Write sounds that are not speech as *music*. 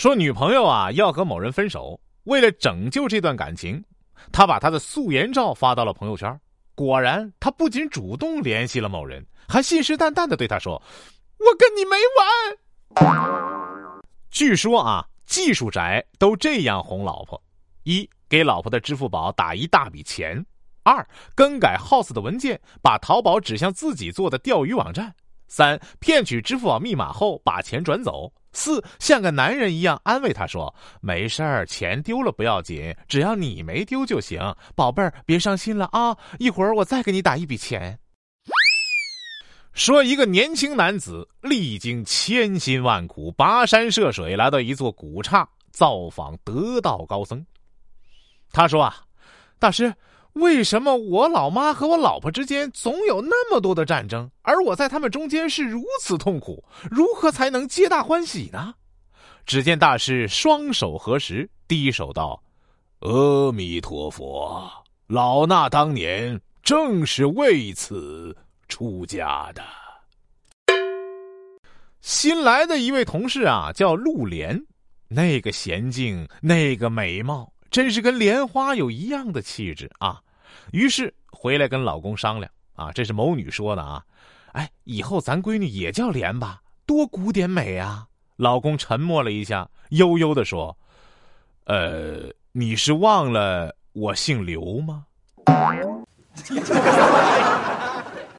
说女朋友啊要和某人分手，为了拯救这段感情，他把他的素颜照发到了朋友圈。果然，他不仅主动联系了某人，还信誓旦旦的对他说：“我跟你没完。”据说啊，技术宅都这样哄老婆：一给老婆的支付宝打一大笔钱；二更改 House 的文件，把淘宝指向自己做的钓鱼网站。三骗取支付宝密码后把钱转走。四像个男人一样安慰他说：“没事儿，钱丢了不要紧，只要你没丢就行，宝贝儿别伤心了啊！一会儿我再给你打一笔钱。”说一个年轻男子历经千辛万苦，跋山涉水来到一座古刹造访得道高僧。他说：“啊，大师。”为什么我老妈和我老婆之间总有那么多的战争，而我在他们中间是如此痛苦？如何才能皆大欢喜呢？只见大师双手合十，低首道：“阿弥陀佛，老衲当年正是为此出家的。”新来的一位同事啊，叫陆莲，那个娴静，那个美貌。真是跟莲花有一样的气质啊！于是回来跟老公商量啊，这是某女说的啊，哎，以后咱闺女也叫莲吧，多古典美啊！老公沉默了一下，悠悠的说：“呃，你是忘了我姓刘吗？” *laughs*